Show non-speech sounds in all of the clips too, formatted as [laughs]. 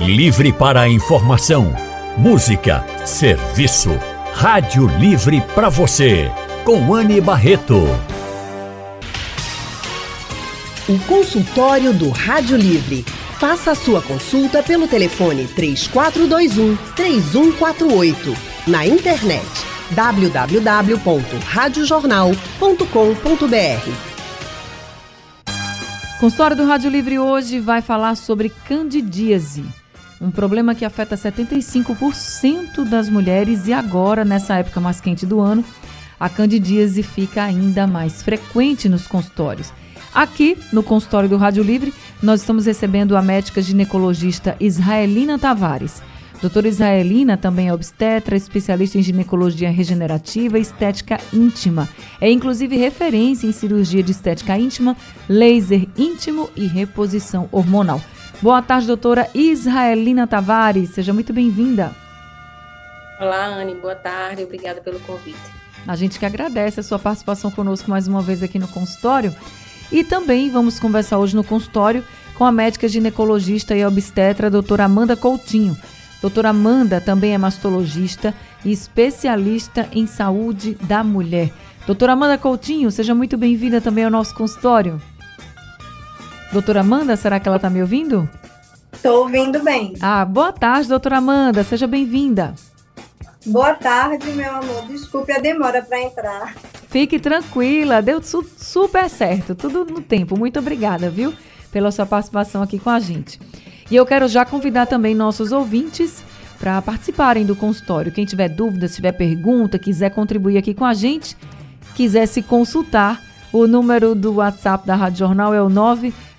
Livre para a informação, música, serviço. Rádio Livre para você, com Anne Barreto. O consultório do Rádio Livre. Faça a sua consulta pelo telefone 3421 3148. Na internet www.radiojornal.com.br. Consultório do Rádio Livre hoje vai falar sobre candidíase, um problema que afeta 75% das mulheres e agora, nessa época mais quente do ano, a candidíase fica ainda mais frequente nos consultórios. Aqui, no consultório do Rádio Livre, nós estamos recebendo a médica ginecologista Israelina Tavares. Doutora Israelina também é obstetra, especialista em ginecologia regenerativa e estética íntima. É inclusive referência em cirurgia de estética íntima, laser íntimo e reposição hormonal. Boa tarde, doutora Israelina Tavares. Seja muito bem-vinda. Olá, Anne. Boa tarde. Obrigada pelo convite. A gente que agradece a sua participação conosco mais uma vez aqui no consultório. E também vamos conversar hoje no consultório com a médica ginecologista e obstetra, doutora Amanda Coutinho. Doutora Amanda também é mastologista e especialista em saúde da mulher. Doutora Amanda Coutinho, seja muito bem-vinda também ao nosso consultório. Doutora Amanda, será que ela está me ouvindo? Estou ouvindo bem. Ah, boa tarde, doutora Amanda, seja bem-vinda. Boa tarde, meu amor. Desculpe a demora para entrar. Fique tranquila, deu su super certo, tudo no tempo. Muito obrigada, viu, pela sua participação aqui com a gente. E eu quero já convidar também nossos ouvintes para participarem do consultório. Quem tiver dúvidas, tiver pergunta, quiser contribuir aqui com a gente, quiser se consultar, o número do WhatsApp da Rádio Jornal é o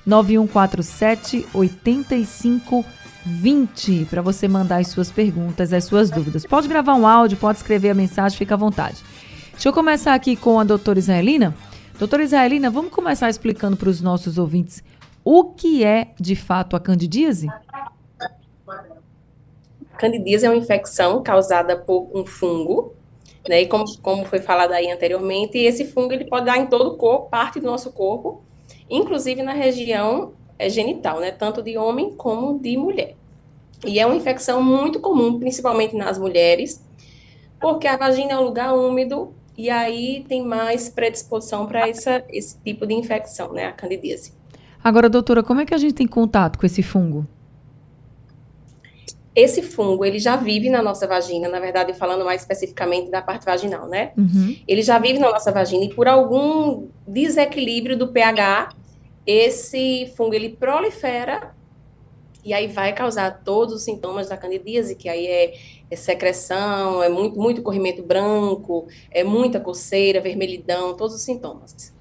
99147 8520 para você mandar as suas perguntas, as suas dúvidas. Pode gravar um áudio, pode escrever a mensagem, fica à vontade. Deixa eu começar aqui com a doutora Israelina. Doutora Israelina, vamos começar explicando para os nossos ouvintes o que é, de fato, a candidíase? Candidíase é uma infecção causada por um fungo, né? E como, como foi falado aí anteriormente, esse fungo ele pode dar em todo o corpo, parte do nosso corpo, inclusive na região é, genital, né? Tanto de homem como de mulher. E é uma infecção muito comum, principalmente nas mulheres, porque a vagina é um lugar úmido e aí tem mais predisposição para esse tipo de infecção, né? A candidíase. Agora, doutora, como é que a gente tem contato com esse fungo? Esse fungo, ele já vive na nossa vagina, na verdade, falando mais especificamente da parte vaginal, né? Uhum. Ele já vive na nossa vagina e por algum desequilíbrio do pH, esse fungo, ele prolifera e aí vai causar todos os sintomas da candidíase, que aí é, é, secreção, é muito, muito corrimento branco, é muita coceira, vermelhidão, todos os sintomas.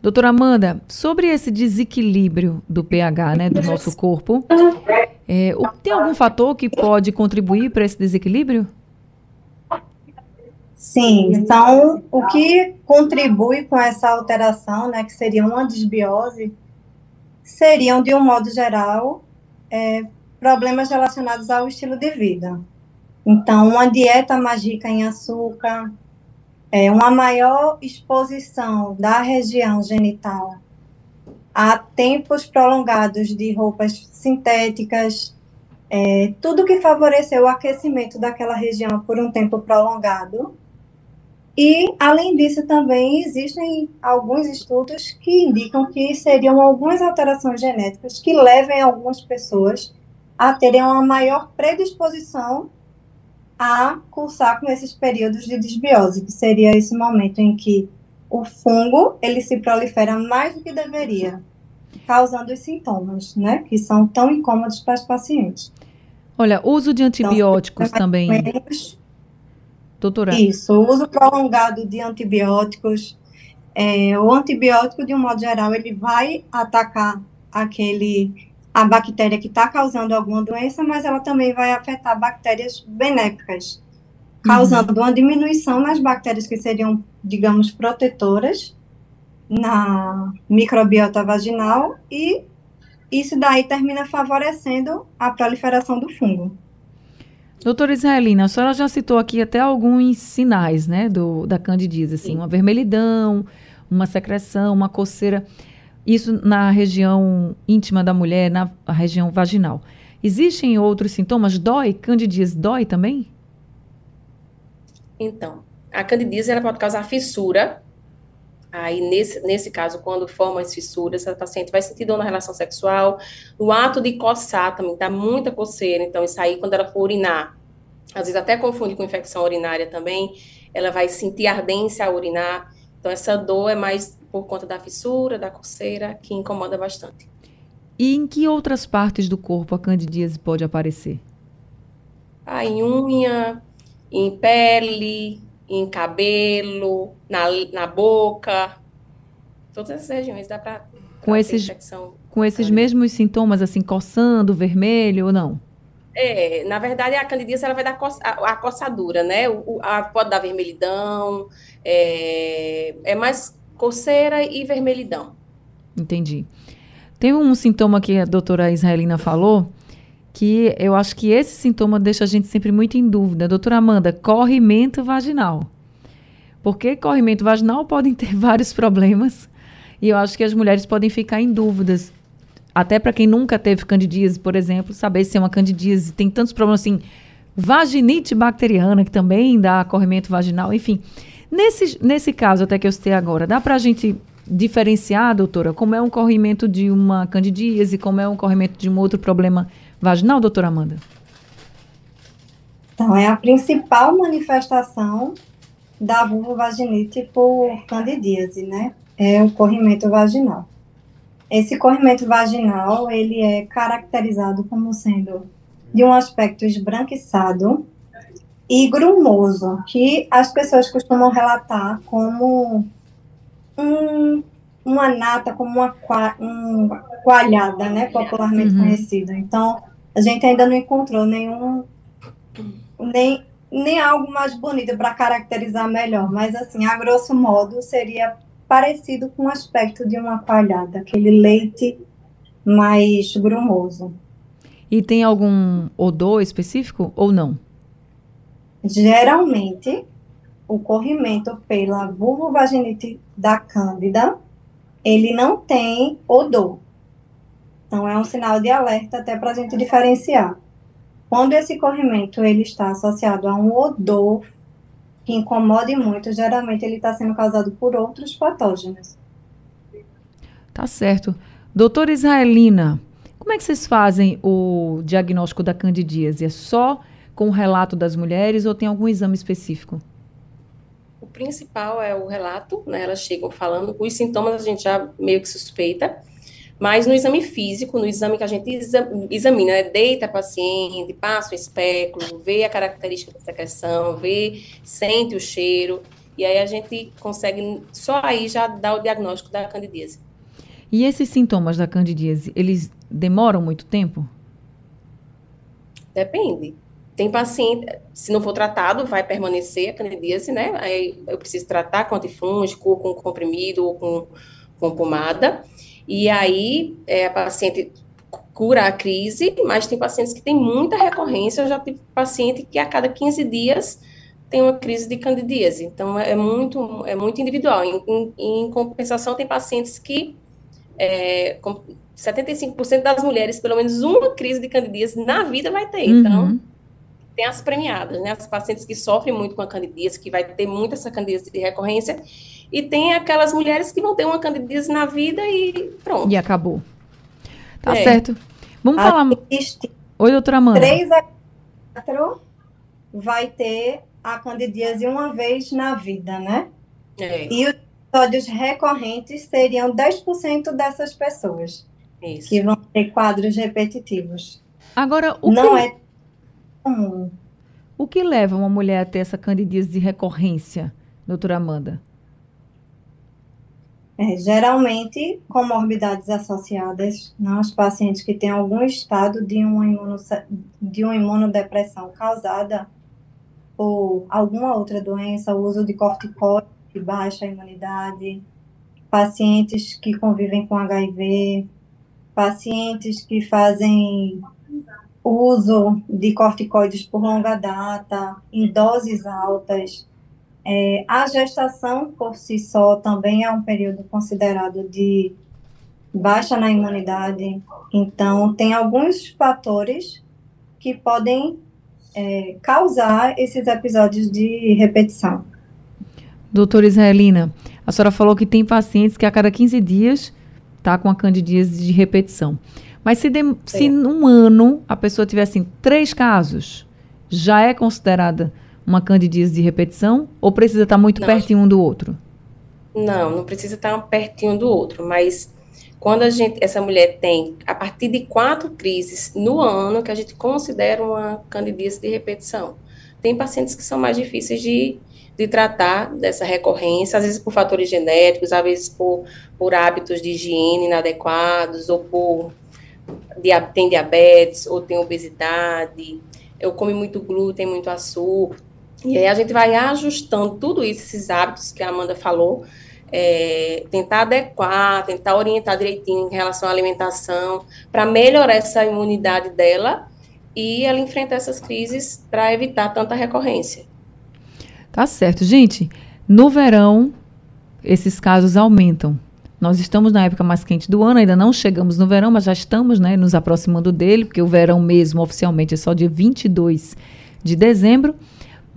Doutora Amanda, sobre esse desequilíbrio do pH né, do nosso corpo, é, tem algum fator que pode contribuir para esse desequilíbrio? Sim, então o que contribui com essa alteração, né, que seria uma desbiose, seriam, de um modo geral, é, problemas relacionados ao estilo de vida. Então, uma dieta mais rica em açúcar, é, uma maior exposição da região genital a tempos prolongados de roupas sintéticas, é, tudo que favoreceu o aquecimento daquela região por um tempo prolongado. E, além disso, também existem alguns estudos que indicam que seriam algumas alterações genéticas que levem algumas pessoas a terem uma maior predisposição a cursar com esses períodos de desbiose, que seria esse momento em que o fungo ele se prolifera mais do que deveria, causando os sintomas, né, que são tão incômodos para os pacientes. Olha, uso de antibióticos então, também. Doutora. Isso, o uso prolongado de antibióticos. É, o antibiótico, de um modo geral, ele vai atacar aquele a bactéria que está causando alguma doença, mas ela também vai afetar bactérias benéficas, causando uhum. uma diminuição nas bactérias que seriam, digamos, protetoras na microbiota vaginal e isso daí termina favorecendo a proliferação do fungo. Doutora Israelina, a senhora já citou aqui até alguns sinais, né, do, da candidíase, assim, uma vermelhidão, uma secreção, uma coceira. Isso na região íntima da mulher, na região vaginal. Existem outros sintomas? Dói? Candidíase dói também? Então, a candidíase ela pode causar fissura. Aí, nesse, nesse caso, quando formam as fissuras, a paciente vai sentir dor na relação sexual. No ato de coçar também, dá muita coceira. Então, isso aí, quando ela for urinar, às vezes até confunde com infecção urinária também, ela vai sentir ardência a urinar. Então, essa dor é mais por conta da fissura, da coceira, que incomoda bastante. E em que outras partes do corpo a candidíase pode aparecer? Ah, em unha, em pele, em cabelo, na, na boca, todas essas regiões dá para com esses com esses mesmos sintomas assim coçando, vermelho ou não? É, na verdade, a candidíase ela vai dar a, a coçadura, né? O, a, pode dar vermelhidão, é, é mais coceira e vermelhidão. Entendi. Tem um sintoma que a doutora Israelina falou, que eu acho que esse sintoma deixa a gente sempre muito em dúvida. Doutora Amanda, corrimento vaginal. Porque corrimento vaginal podem ter [laughs] vários problemas e eu acho que as mulheres podem ficar em dúvidas até para quem nunca teve candidíase, por exemplo, saber se é uma candidíase, tem tantos problemas assim, vaginite bacteriana, que também dá corrimento vaginal, enfim. Nesse, nesse caso, até que eu citei agora, dá para a gente diferenciar, doutora, como é um corrimento de uma candidíase, como é um corrimento de um outro problema vaginal, doutora Amanda? Então, é a principal manifestação da vulvovaginite por candidíase, né? É o corrimento vaginal. Esse corrimento vaginal, ele é caracterizado como sendo de um aspecto esbranquiçado e grumoso, que as pessoas costumam relatar como um, uma nata, como uma, um, coalhada, né, popularmente uhum. conhecida. Então, a gente ainda não encontrou nenhum, nem, nem algo mais bonito para caracterizar melhor, mas assim, a grosso modo, seria parecido com o aspecto de uma coalhada, aquele leite mais grumoso. E tem algum odor específico ou não? Geralmente, o corrimento pela vulvovaginite da cândida, ele não tem odor. Então, é um sinal de alerta até para a gente diferenciar. Quando esse corrimento ele está associado a um odor que incomode muito, geralmente ele está sendo causado por outros patógenos. Tá certo. Doutora Israelina, como é que vocês fazem o diagnóstico da candidíase? É só com o relato das mulheres ou tem algum exame específico? O principal é o relato, né? Elas chegam falando, os sintomas a gente já meio que suspeita, mas no exame físico, no exame que a gente examina, né, deita a paciente, passa o espéculo, vê a característica da secreção, vê, sente o cheiro, e aí a gente consegue, só aí já dar o diagnóstico da candidíase. E esses sintomas da candidíase, eles demoram muito tempo? Depende. Tem paciente, se não for tratado, vai permanecer a candidíase, né? Aí eu preciso tratar com antifúngico, com comprimido ou com, com pomada. E aí é, a paciente cura a crise, mas tem pacientes que têm muita recorrência. Eu já tive paciente que a cada 15 dias tem uma crise de candidíase. Então é muito, é muito individual. Em, em, em compensação, tem pacientes que é, 75% das mulheres, pelo menos uma crise de candidíase na vida vai ter. Então, uhum. tem as premiadas, né? As pacientes que sofrem muito com a candidíase, que vai ter muita essa candidíase de recorrência, e tem aquelas mulheres que vão ter uma candidíase na vida e pronto. E acabou. Tá é. certo. Vamos falar. Oi, doutora Amanda. 3 a 4 vai ter a candidíase uma vez na vida, né? É. E os episódios recorrentes seriam 10% dessas pessoas. Isso. Que vão ter quadros repetitivos. Agora, o Não que... é comum. O que leva uma mulher a ter essa candidíase de recorrência, doutora Amanda? É, geralmente, comorbidades associadas, os pacientes que têm algum estado de uma, de uma imunodepressão causada por alguma outra doença, o uso de corticoides que baixa imunidade, pacientes que convivem com HIV, pacientes que fazem uso de corticoides por longa data, em doses altas, é, a gestação por si só também é um período considerado de baixa na imunidade. Então, tem alguns fatores que podem é, causar esses episódios de repetição. Doutora Israelina, a senhora falou que tem pacientes que a cada 15 dias está com a candidíase de repetição. Mas se, de, se num ano a pessoa tiver assim três casos, já é considerada uma candidíase de repetição ou precisa estar muito não. pertinho um do outro? Não, não precisa estar pertinho do outro, mas quando a gente, essa mulher tem a partir de quatro crises no ano que a gente considera uma candidíase de repetição. Tem pacientes que são mais difíceis de, de tratar dessa recorrência, às vezes por fatores genéticos, às vezes por, por hábitos de higiene inadequados, ou por tem diabetes, ou tem obesidade, eu como muito glúten, muito açúcar. E aí a gente vai ajustando tudo isso, esses hábitos que a Amanda falou, é, tentar adequar, tentar orientar direitinho em relação à alimentação, para melhorar essa imunidade dela e ela enfrentar essas crises para evitar tanta recorrência. Tá certo. Gente, no verão, esses casos aumentam. Nós estamos na época mais quente do ano, ainda não chegamos no verão, mas já estamos né, nos aproximando dele, porque o verão mesmo, oficialmente, é só dia 22 de dezembro.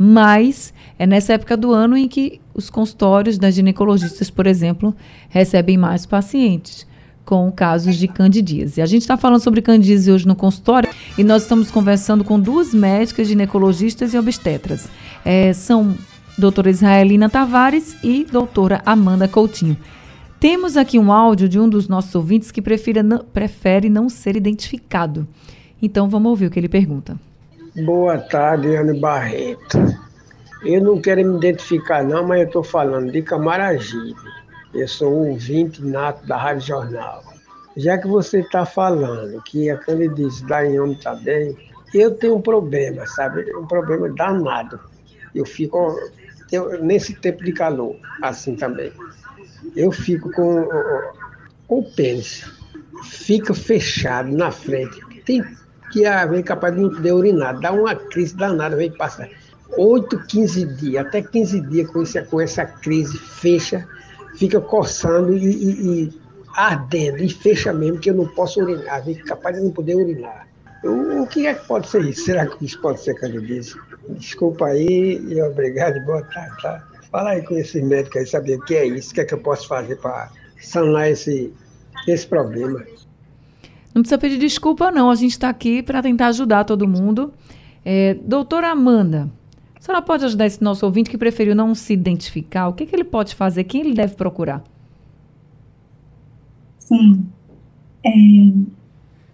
Mas é nessa época do ano em que os consultórios das ginecologistas, por exemplo, recebem mais pacientes com casos de candidíase. A gente está falando sobre candidíase hoje no consultório e nós estamos conversando com duas médicas ginecologistas e obstetras. É, são doutora Israelina Tavares e doutora Amanda Coutinho. Temos aqui um áudio de um dos nossos ouvintes que não, prefere não ser identificado. Então vamos ouvir o que ele pergunta. Boa tarde, Ana Barreto. Eu não quero me identificar não, mas eu estou falando de Camaragibe. Eu sou um ouvinte nato da Rádio Jornal. Já que você está falando que a candidíase da homem está bem, eu tenho um problema, sabe? Um problema danado. Eu fico eu, nesse tempo de calor, assim também. Eu fico com, com o pênis. Fica fechado na frente. Tem que haver capaz de poder urinar. Dá uma crise danada, vem passar 8, 15 dias, até 15 dias com, esse, com essa crise, fecha fica coçando e, e, e, ardendo, e fecha mesmo, que eu não posso urinar, fica capaz de não poder urinar. O, que é que pode ser isso? Será que isso pode ser candidíase? Desculpa aí e obrigado boa tarde, tá? Fala aí com esse médico aí, saber o que é isso, o que é que eu posso fazer para sanar esse, esse problema. Não precisa pedir desculpa, não. A gente está aqui para tentar ajudar todo mundo. É, doutora Amanda, a senhora pode ajudar esse nosso ouvinte que preferiu não se identificar? O que, que ele pode fazer? Quem ele deve procurar? Sim. É,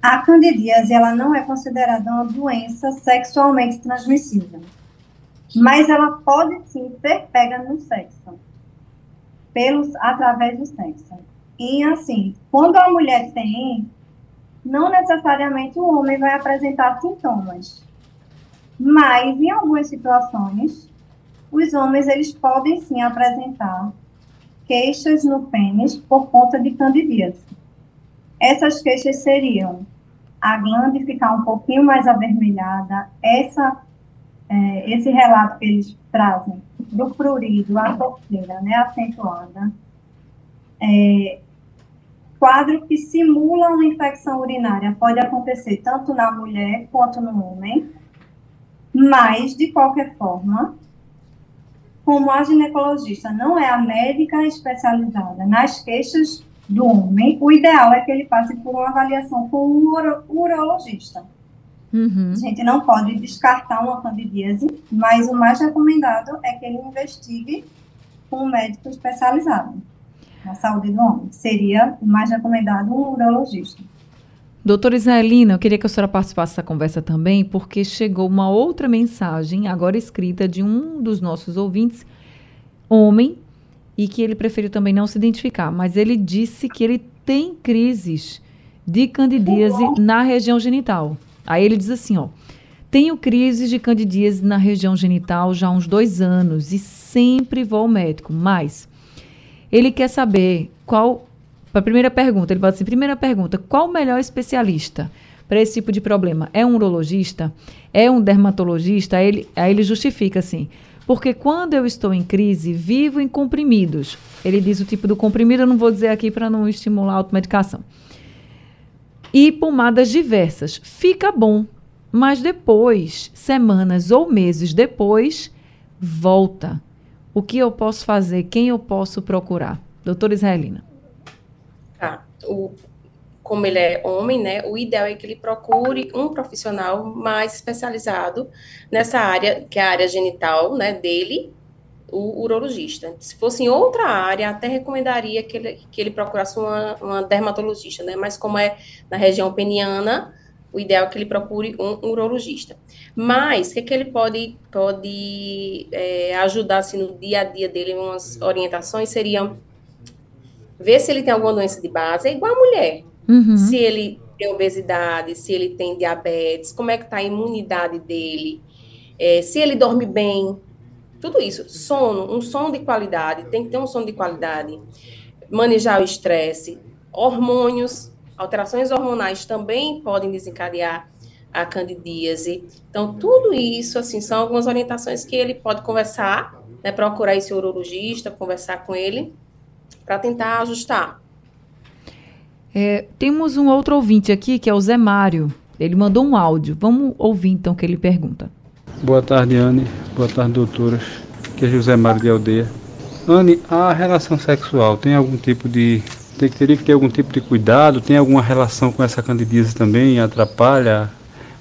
a candidíase ela não é considerada uma doença sexualmente transmissível, mas ela pode sim ser pega no sexo, pelos, através do sexo. E assim, quando a mulher tem, não necessariamente o homem vai apresentar sintomas. Mas, em algumas situações, os homens eles podem sim apresentar queixas no pênis por conta de candidíase. Essas queixas seriam a glande ficar um pouquinho mais avermelhada, essa, é, esse relato que eles trazem do prurido, a torceira, né, acentuada, é, quadro que simula uma infecção urinária pode acontecer tanto na mulher quanto no homem, mas, de qualquer forma, como a ginecologista não é a médica especializada nas queixas do homem, o ideal é que ele passe por uma avaliação com um uro, urologista. Uhum. A gente não pode descartar uma candidíase, mas o mais recomendado é que ele investigue com um médico especializado na saúde do homem. Seria o mais recomendado um urologista. Doutora Israelina, eu queria que a senhora participasse dessa conversa também, porque chegou uma outra mensagem, agora escrita, de um dos nossos ouvintes, homem, e que ele preferiu também não se identificar, mas ele disse que ele tem crises de candidíase na região genital. Aí ele diz assim, ó, tenho crises de candidíase na região genital já há uns dois anos e sempre vou ao médico, mas ele quer saber qual a primeira pergunta, ele fala assim: primeira pergunta, qual o melhor especialista para esse tipo de problema? É um urologista? É um dermatologista? Aí ele, aí ele justifica assim: porque quando eu estou em crise, vivo em comprimidos. Ele diz o tipo do comprimido, eu não vou dizer aqui para não estimular a automedicação. E pomadas diversas. Fica bom, mas depois, semanas ou meses depois, volta. O que eu posso fazer? Quem eu posso procurar? Doutora Israelina. Tá. O, como ele é homem, né, o ideal é que ele procure um profissional mais especializado nessa área, que é a área genital, né, dele, o urologista. Se fosse em outra área, até recomendaria que ele, que ele procurasse uma, uma dermatologista, né, mas como é na região peniana, o ideal é que ele procure um, urologista. Mas, o que, que ele pode, pode é, ajudar, assim, no dia a dia dele, umas orientações seriam ver se ele tem alguma doença de base, é igual a mulher. Uhum. Se ele tem obesidade, se ele tem diabetes, como é que está a imunidade dele, é, se ele dorme bem, tudo isso. Sono, um sono de qualidade, tem que ter um sono de qualidade. Manejar o estresse, hormônios, alterações hormonais também podem desencadear a candidíase. Então, tudo isso, assim, são algumas orientações que ele pode conversar, né, procurar esse urologista, conversar com ele, para tentar ajustar. É, temos um outro ouvinte aqui, que é o Zé Mário. Ele mandou um áudio. Vamos ouvir, então, o que ele pergunta. Boa tarde, Anne. Boa tarde, doutoras. Que é José Mário de Aldeia. Anne, a relação sexual tem algum tipo de teria que ter algum tipo de cuidado? Tem alguma relação com essa candidíase também? Atrapalha?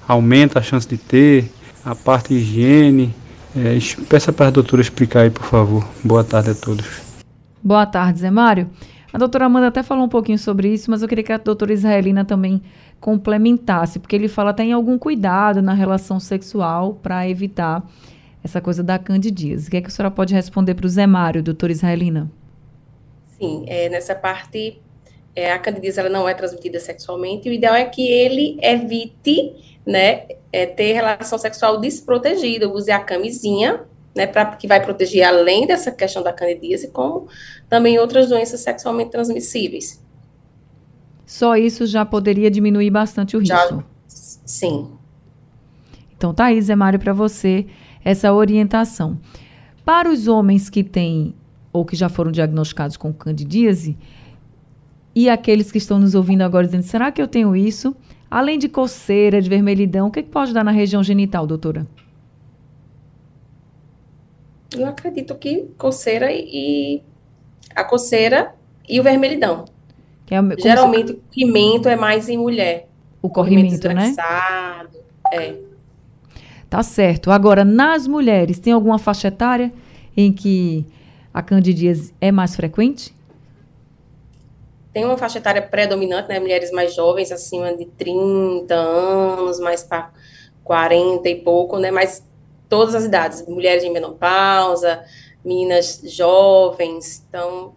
Aumenta a chance de ter? A parte de higiene? É, peça para a doutora explicar aí, por favor. Boa tarde a todos. Boa tarde, Zé Mário. A doutora Amanda até falou um pouquinho sobre isso, mas eu queria que a doutora Israelina também complementasse, porque ele fala até em algum cuidado na relação sexual para evitar essa coisa da candidíase. O que, é que a senhora pode responder para o Zé Mário, doutora Israelina? Sim, é, nessa parte, é, a candidíase ela não é transmitida sexualmente, o ideal é que ele evite, né, é, ter relação sexual desprotegida, use a camisinha, né, pra, que vai proteger além dessa questão da candidíase, como também outras doenças sexualmente transmissíveis. Só isso já poderia diminuir bastante o risco. Já, sim. Então aí, Zé Mário, para você essa orientação. Para os homens que têm ou que já foram diagnosticados com candidíase, e aqueles que estão nos ouvindo agora dizendo: será que eu tenho isso? Além de coceira, de vermelhidão, o que, que pode dar na região genital, doutora? Eu acredito que coceira e a coceira e o vermelhidão. É, Geralmente se... o pimento é mais em mulher. O corrimento, né? É. Tá certo. Agora, nas mulheres, tem alguma faixa etária em que a candidíase é mais frequente? Tem uma faixa etária predominante, né? Mulheres mais jovens, acima de 30 anos, mais para 40 e pouco, né? Mas todas as idades, mulheres em menopausa, meninas jovens, então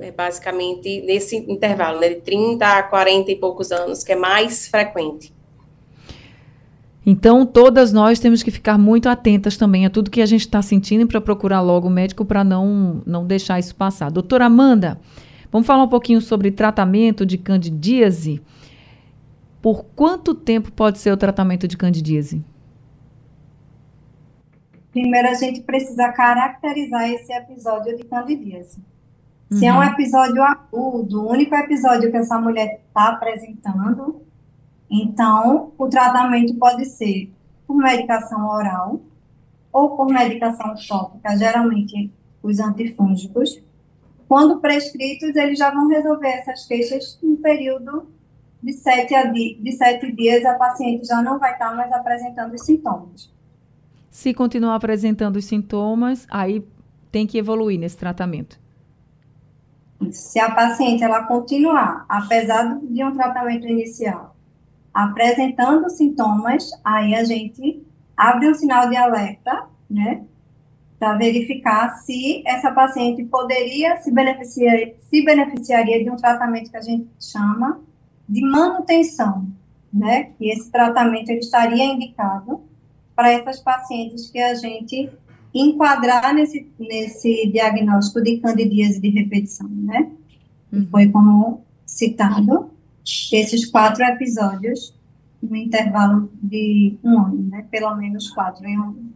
é basicamente nesse intervalo, né, de 30 a 40 e poucos anos, que é mais frequente. Então, todas nós temos que ficar muito atentas também a tudo que a gente está sentindo para procurar logo o médico para não, não deixar isso passar. Doutora Amanda, vamos falar um pouquinho sobre tratamento de candidíase. Por quanto tempo pode ser o tratamento de candidíase? Primeiro, a gente precisa caracterizar esse episódio de candidíase. Se uhum. é um uhum. episódio agudo, o único episódio que essa mulher está apresentando, então, o tratamento pode ser por medicação oral ou por medicação tópica, geralmente os antifúngicos. Quando prescritos, eles já vão resolver essas queixas em período de sete, a de sete dias, a paciente já não vai estar mais apresentando os sintomas. Se continuar apresentando os sintomas, aí tem que evoluir nesse tratamento. Se a paciente ela continuar, apesar de um tratamento inicial, apresentando sintomas, aí a gente abre um sinal de alerta, né, para verificar se essa paciente poderia se beneficiar, se beneficiaria de um tratamento que a gente chama de manutenção, né, que esse tratamento ele estaria indicado para essas pacientes que a gente enquadrar nesse, nesse diagnóstico de candidíase de repetição, né, uhum. foi como citado, esses quatro episódios no intervalo de um ano, né? Pelo menos quatro em um ano.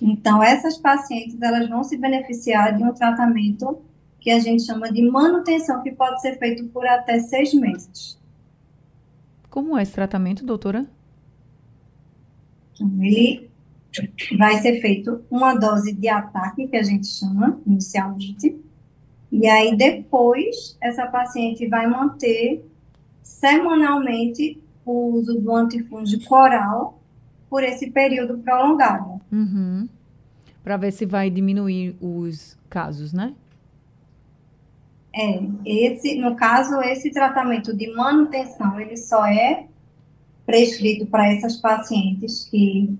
Então, essas pacientes, elas vão se beneficiar de um tratamento que a gente chama de manutenção, que pode ser feito por até seis meses. Como é esse tratamento, doutora? Então, ele vai ser feito uma dose de ataque, que a gente chama inicialmente, e aí depois essa paciente vai manter semanalmente o uso do antifúngico oral por esse período prolongado. Uhum. Para ver se vai diminuir os casos, né? É, esse, no caso, esse tratamento de manutenção, ele só é prescrito para essas pacientes que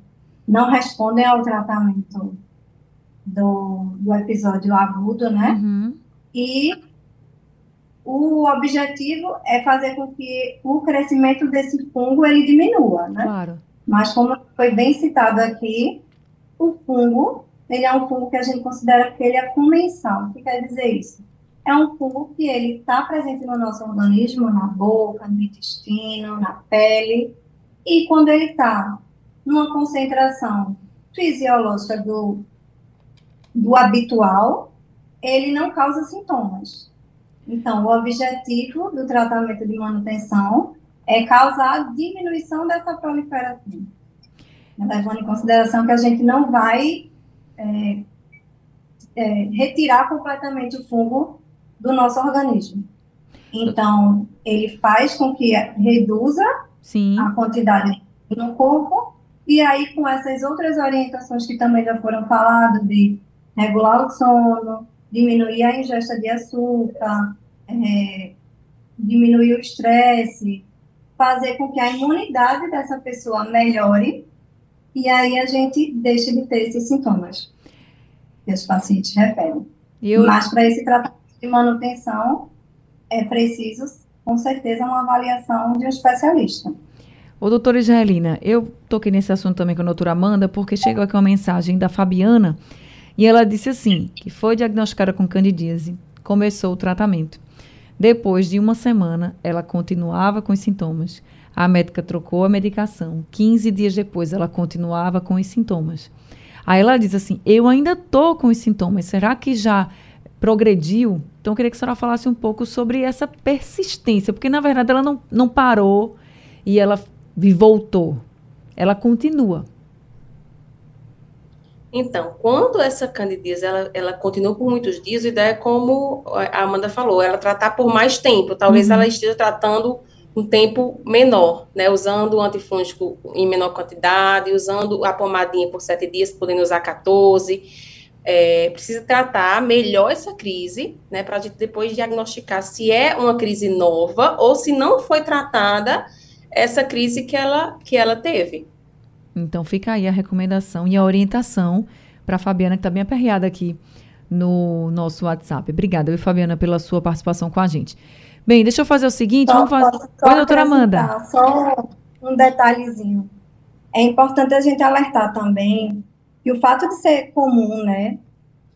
não respondem ao tratamento do, do episódio agudo, né? Uhum. E o objetivo é fazer com que o crescimento desse fungo ele diminua, né? Claro. Mas como foi bem citado aqui, o fungo, ele é um fungo que a gente considera que ele é comensal. O que quer dizer isso? É um fungo que ele está presente no nosso organismo, na boca, no intestino, na pele, e quando ele está numa concentração fisiológica do, do habitual, ele não causa sintomas. Então, o objetivo do tratamento de manutenção é causar diminuição dessa proliferação. Levando em consideração que a gente não vai é, é, retirar completamente o fungo do nosso organismo. Então, ele faz com que reduza Sim. a quantidade no corpo, e aí com essas outras orientações que também já foram faladas, de regular o sono, diminuir a ingesta de açúcar, é, diminuir o estresse, fazer com que a imunidade dessa pessoa melhore, e aí a gente deixa de ter esses sintomas que os pacientes referem. Eu... Mas para esse tratamento de manutenção, é preciso, com certeza, uma avaliação de um especialista. Ô, doutora Israelina, eu toquei nesse assunto também com a doutora Amanda, porque chegou aqui uma mensagem da Fabiana, e ela disse assim, que foi diagnosticada com candidíase, começou o tratamento. Depois de uma semana, ela continuava com os sintomas. A médica trocou a medicação. 15 dias depois, ela continuava com os sintomas. Aí ela diz assim: Eu ainda tô com os sintomas. Será que já progrediu? Então, eu queria que a senhora falasse um pouco sobre essa persistência, porque na verdade ela não, não parou e ela voltou. Ela continua. Então, quando essa candidíase ela, ela continua por muitos dias, a ideia é como a Amanda falou, ela tratar por mais tempo. Talvez uhum. ela esteja tratando um tempo menor, né? Usando o antifúngico em menor quantidade, usando a pomadinha por sete dias, podendo usar 14. É, precisa tratar melhor essa crise, né? Para a gente depois diagnosticar se é uma crise nova ou se não foi tratada essa crise que ela, que ela teve. Então fica aí a recomendação e a orientação para a Fabiana, que está bem aperreada aqui no nosso WhatsApp. Obrigada, Fabiana, pela sua participação com a gente. Bem, deixa eu fazer o seguinte, só, vamos fazer... Oi, doutora Amanda. Só um detalhezinho. É importante a gente alertar também que o fato de ser comum, né,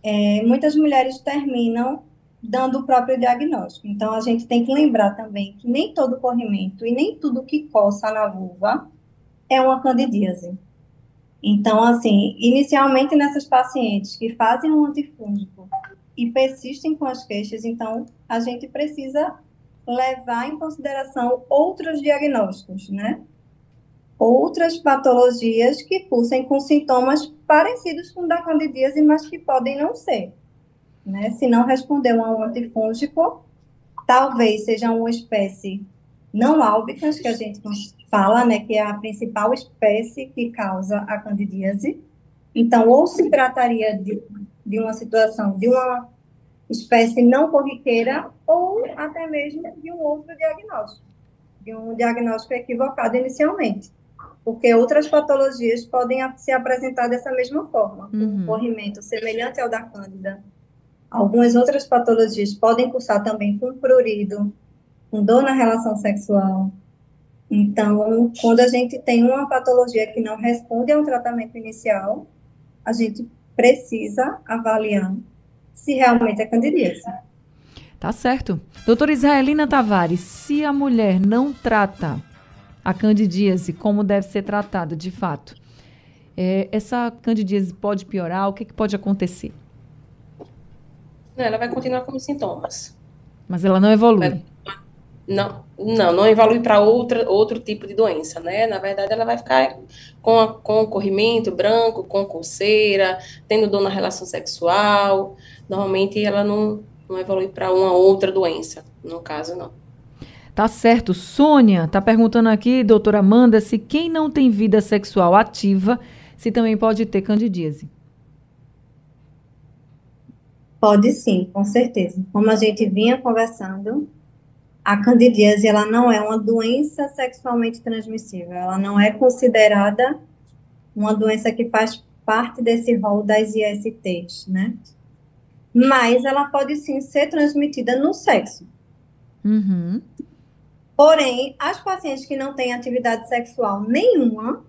é, muitas mulheres terminam dando o próprio diagnóstico. Então, a gente tem que lembrar também que nem todo corrimento e nem tudo que coça na vulva é uma candidíase. Então, assim, inicialmente nessas pacientes que fazem um antifúngico e persistem com as queixas, então a gente precisa levar em consideração outros diagnósticos, né? Outras patologias que cursem com sintomas parecidos com da candidíase, mas que podem não ser. Né? Se não respondeu a um antifúngico, talvez seja uma espécie não álbicas, que a gente fala, né, que é a principal espécie que causa a candidíase. Então, ou se trataria de, de uma situação de uma espécie não corriqueira, ou até mesmo de um outro diagnóstico, de um diagnóstico equivocado inicialmente. Porque outras patologias podem se apresentar dessa mesma forma, uhum. um corrimento semelhante ao da cândida. Algumas outras patologias podem cursar também com prurido, com dor na relação sexual. Então, quando a gente tem uma patologia que não responde a um tratamento inicial, a gente precisa avaliar se realmente é candidíase. Tá certo. Doutora Israelina Tavares, se a mulher não trata a candidíase como deve ser tratada de fato, É, essa candidíase pode piorar? O que, que pode acontecer? Ela vai continuar com os sintomas. Mas ela não evolui. Não, não, não evolui para outro tipo de doença, né? Na verdade, ela vai ficar com, a, com corrimento branco, com coceira, tendo dor na relação sexual. Normalmente, ela não, não evolui para uma outra doença, no caso, não. Tá certo. Sônia tá perguntando aqui, doutora Amanda, se quem não tem vida sexual ativa, se também pode ter candidíase. Pode sim, com certeza. Como a gente vinha conversando, a candidíase ela não é uma doença sexualmente transmissível, ela não é considerada uma doença que faz parte desse rol das ISTs, né? Mas ela pode sim ser transmitida no sexo. Uhum. Porém, as pacientes que não têm atividade sexual nenhuma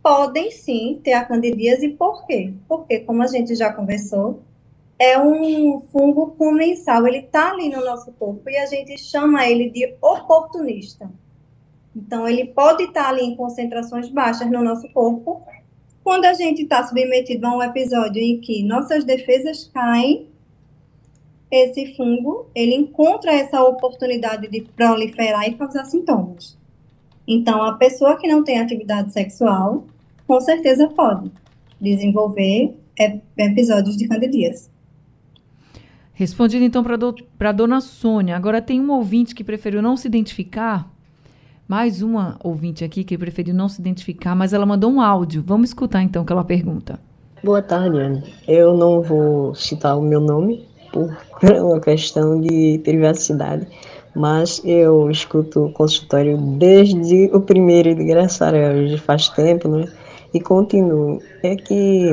podem sim ter a candidíase. Por quê? Porque, como a gente já conversou, é um fungo comensal. Ele está ali no nosso corpo e a gente chama ele de oportunista. Então, ele pode estar tá ali em concentrações baixas no nosso corpo. Quando a gente está submetido a um episódio em que nossas defesas caem, esse fungo, ele encontra essa oportunidade de proliferar e causar sintomas. Então, a pessoa que não tem atividade sexual, com certeza pode desenvolver episódios de candidíase. Respondido então para a dona Sônia. Agora tem um ouvinte que preferiu não se identificar. Mais uma ouvinte aqui que preferiu não se identificar, mas ela mandou um áudio. Vamos escutar então o que ela pergunta. Boa tarde, Anne. Eu não vou citar o meu nome, por [laughs] uma questão de privacidade, mas eu escuto o consultório desde o primeiro de Graça já faz tempo, né? E continuo. É que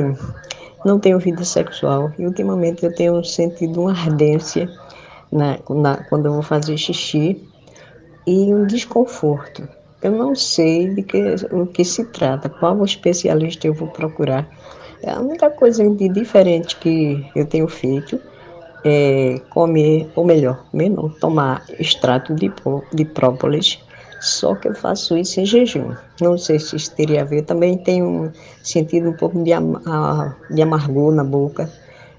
não tenho vida sexual e ultimamente eu tenho sentido uma ardência na, na, quando eu vou fazer xixi e um desconforto. Eu não sei de que, o que se trata, qual especialista eu vou procurar. É a única coisa de diferente que eu tenho feito é, comer, ou melhor, comer não, tomar extrato de, de própolis, só que eu faço isso em jejum. Não sei se isso teria a ver, também tenho sentido um pouco de, am de amargor na boca.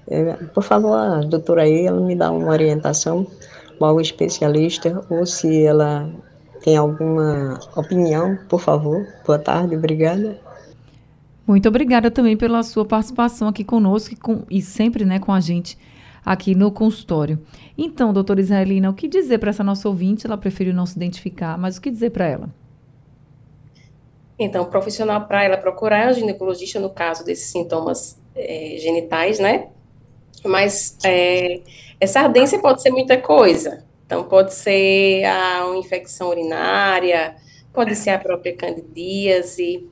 É, por favor, a doutora aí, ela me dá uma orientação, qual especialista, ou se ela tem alguma opinião, por favor. Boa tarde, obrigada. Muito obrigada também pela sua participação aqui conosco e, com, e sempre né, com a gente aqui no consultório. Então, doutora Israelina, o que dizer para essa nossa ouvinte? Ela preferiu não se identificar, mas o que dizer para ela? Então, profissional para ela procurar um ginecologista no caso desses sintomas é, genitais, né? Mas é, essa ardência pode ser muita coisa. Então, pode ser a, uma infecção urinária, pode ser a própria candidíase,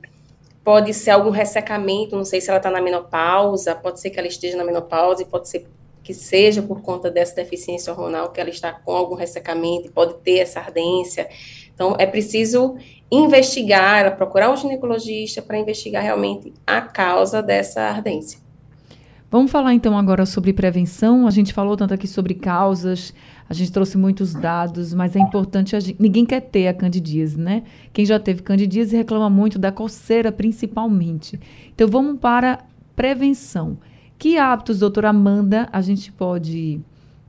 pode ser algum ressecamento, não sei se ela está na menopausa, pode ser que ela esteja na menopausa, pode ser que seja por conta dessa deficiência hormonal, que ela está com algum ressecamento, pode ter essa ardência. Então, é preciso investigar, procurar um ginecologista para investigar realmente a causa dessa ardência. Vamos falar então agora sobre prevenção. A gente falou tanto aqui sobre causas, a gente trouxe muitos dados, mas é importante a gente, ninguém quer ter a candidíase, né? Quem já teve candidíase reclama muito da coceira principalmente. Então vamos para prevenção. Que hábitos, doutora Amanda, a gente pode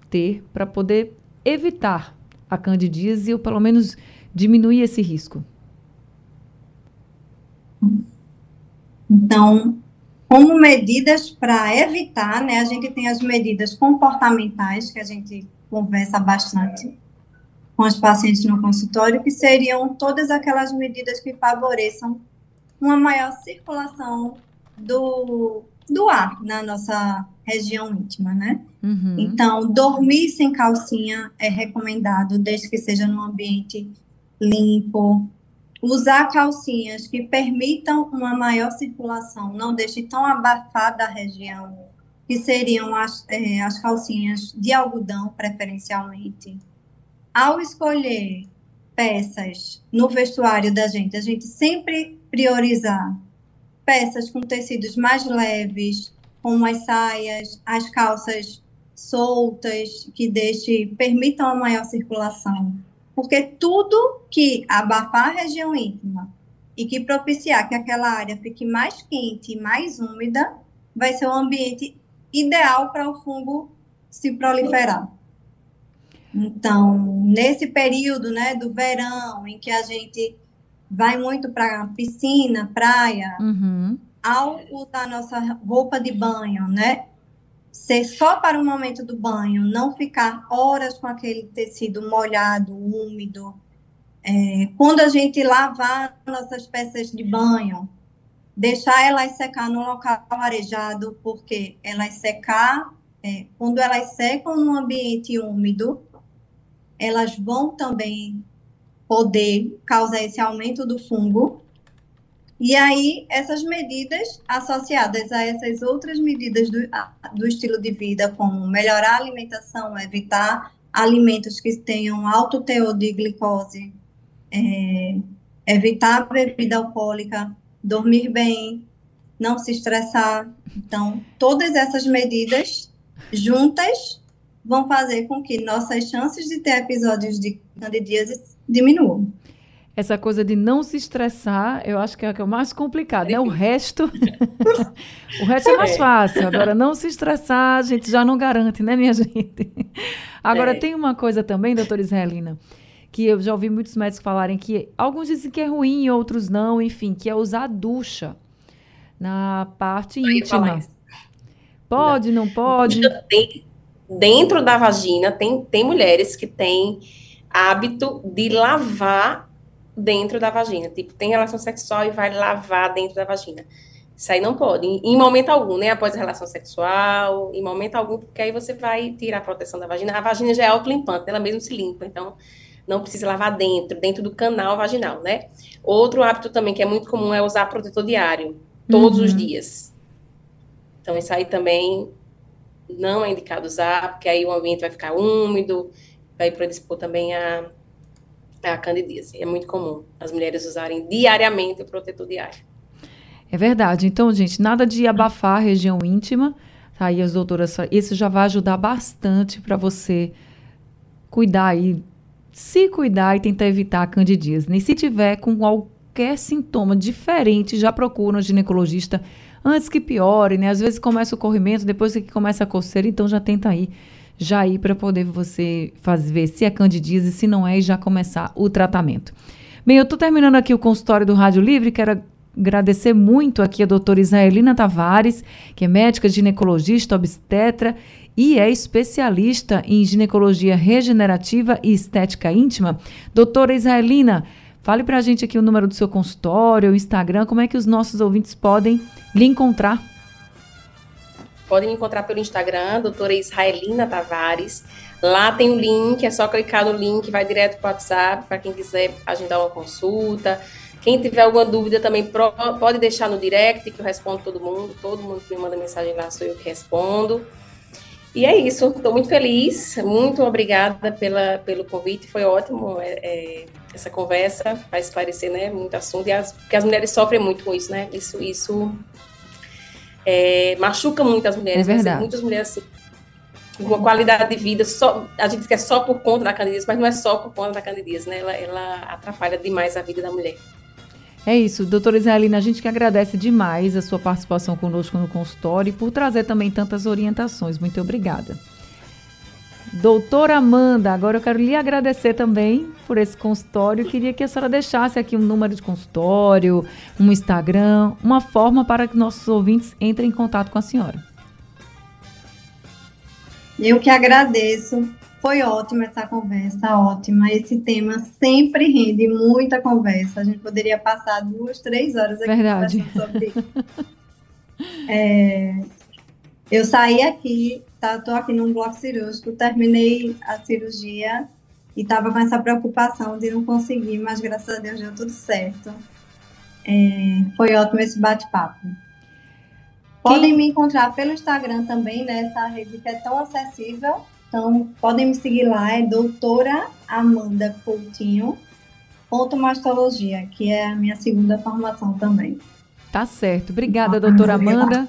ter para poder evitar a candidíase ou pelo menos diminuir esse risco? Então, como medidas para evitar, né, a gente tem as medidas comportamentais, que a gente conversa bastante com os pacientes no consultório, que seriam todas aquelas medidas que favoreçam uma maior circulação do do ar na nossa região íntima, né? Uhum. Então, dormir sem calcinha é recomendado, desde que seja num ambiente limpo. Usar calcinhas que permitam uma maior circulação, não deixe tão abafada a região, que seriam as, é, as calcinhas de algodão, preferencialmente. Ao escolher peças no vestuário da gente, a gente sempre priorizar peças com tecidos mais leves, como as saias, as calças soltas, que deixe, permitam a maior circulação. Porque tudo que abafar a região íntima e que propiciar que aquela área fique mais quente e mais úmida, vai ser o ambiente ideal para o fungo se proliferar. Então, nesse período, né, do verão, em que a gente vai muito para piscina, praia, Uhum. ao usar nossa roupa de banho, né, ser só para o momento do banho, não ficar horas com aquele tecido molhado, úmido. É, quando a gente lavar nossas peças de banho, deixar elas secar no local arejado, porque elas secar, é, quando elas secam no ambiente úmido, elas vão também poder causar esse aumento do fungo. E aí, essas medidas associadas a essas outras medidas do, do estilo de vida, como melhorar a alimentação, evitar alimentos que tenham alto teor de glicose, é, evitar bebida alcoólica, dormir bem, não se estressar. Então, todas essas medidas juntas vão fazer com que nossas chances de ter episódios de candidíase diminuam. Essa coisa de não se estressar, eu acho que é o que é mais complicado, né? O resto, [laughs] o resto é mais É. fácil. Agora, não se estressar, a gente já não garante, né, minha [laughs] gente? Agora, É. tem uma coisa também, doutora Israelina, que eu já ouvi muitos médicos falarem que alguns dizem que é ruim, outros não, enfim, que é usar a ducha na parte íntima. Pode, não pode? Tem- dentro da vagina, tem, tem mulheres que têm hábito de lavar dentro da vagina. Tipo, tem relação sexual e vai lavar dentro da vagina. Isso aí não pode, em, em momento algum, né? Após a relação sexual, em momento algum, porque aí você vai tirar a proteção da vagina. A vagina já é autolimpante, ela mesmo se limpa, então não precisa lavar dentro, dentro do canal vaginal, né? Outro hábito também que é muito comum é usar protetor diário, todos os Uhum. dias. Então, isso aí também não é indicado usar, porque aí o ambiente vai ficar úmido, vai predispor também a, a candidíase. É muito comum as mulheres usarem diariamente o protetor diário. É verdade. Então, gente, nada de abafar a região íntima. Tá aí as doutoras, isso já vai ajudar bastante para você cuidar aí, se cuidar e tentar evitar a candidíase. E se tiver com qualquer sintoma diferente, já procura um ginecologista antes que piore, né? Às vezes começa o corrimento, depois que começa a coceira, então já tenta aí, já ir para poder você fazer ver se é candidíase, se não é, e já começar o tratamento. Bem, eu estou terminando aqui o consultório do Rádio Livre, quero agradecer muito aqui a doutora Israelina Tavares, que é médica ginecologista, obstetra e é especialista em ginecologia regenerativa e estética íntima. Doutora Israelina, fale para a gente aqui o número do seu consultório, o Instagram, como é que os nossos ouvintes podem lhe encontrar? Podem me encontrar pelo Instagram, doutora Israelina Tavares. Lá tem o link, é só clicar no link, vai direto para o WhatsApp, para quem quiser agendar uma consulta. Quem tiver alguma dúvida também pode deixar no direct, que eu respondo todo mundo. Todo mundo que me manda mensagem lá sou eu que respondo. E é isso, estou muito feliz, muito obrigada pela, pelo convite, foi ótimo é, é, essa conversa, vai esclarecer né, muito assunto, e as, porque as mulheres sofrem muito com isso, né? Isso, isso é, machuca muito as mulheres, É né? verdade. muitas mulheres assim, com uma qualidade de vida, só, a gente quer só por conta da candidíase, mas não é só por conta da candidíase, né? Ela, ela atrapalha demais a vida da mulher. É isso, doutora Israelina, a gente que agradece demais a sua participação conosco no consultório e por trazer também tantas orientações. Muito obrigada. Doutora Amanda, agora eu quero lhe agradecer também por esse consultório. Queria que a senhora deixasse aqui um número de consultório, um Instagram, uma forma para que nossos ouvintes entrem em contato com a senhora. Eu que agradeço. Foi ótima essa conversa, ótima. Esse tema sempre rende muita conversa. A gente poderia passar duas, três horas aqui Verdade. sobre isso. É, eu saí aqui, tá, tô aqui num bloco cirúrgico, terminei a cirurgia e estava com essa preocupação de não conseguir, mas graças a Deus deu tudo certo. É, foi ótimo esse bate-papo. Podem me encontrar pelo Instagram também, nessa rede que é tão acessível. Então, podem me seguir lá, é doutora Amanda Coutinho, mastologia, que é a minha segunda formação também. Tá certo. Obrigada, doutora Amanda,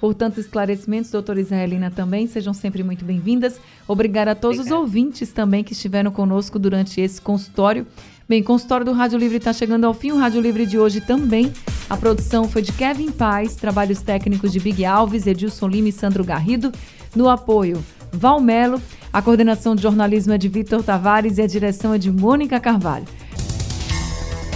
por tantos esclarecimentos. Doutora Israelina também, sejam sempre muito bem-vindas. Obrigada a todos os Obrigada. ouvintes também que estiveram conosco durante esse consultório. Bem, consultório do Rádio Livre está chegando ao fim. O Rádio Livre de hoje também. A produção foi de Kevin Paz, trabalhos técnicos de Big Alves, Edilson Lima e Sandro Garrido. No apoio, Valmelo. A coordenação de jornalismo é de Vitor Tavares e a direção é de Mônica Carvalho.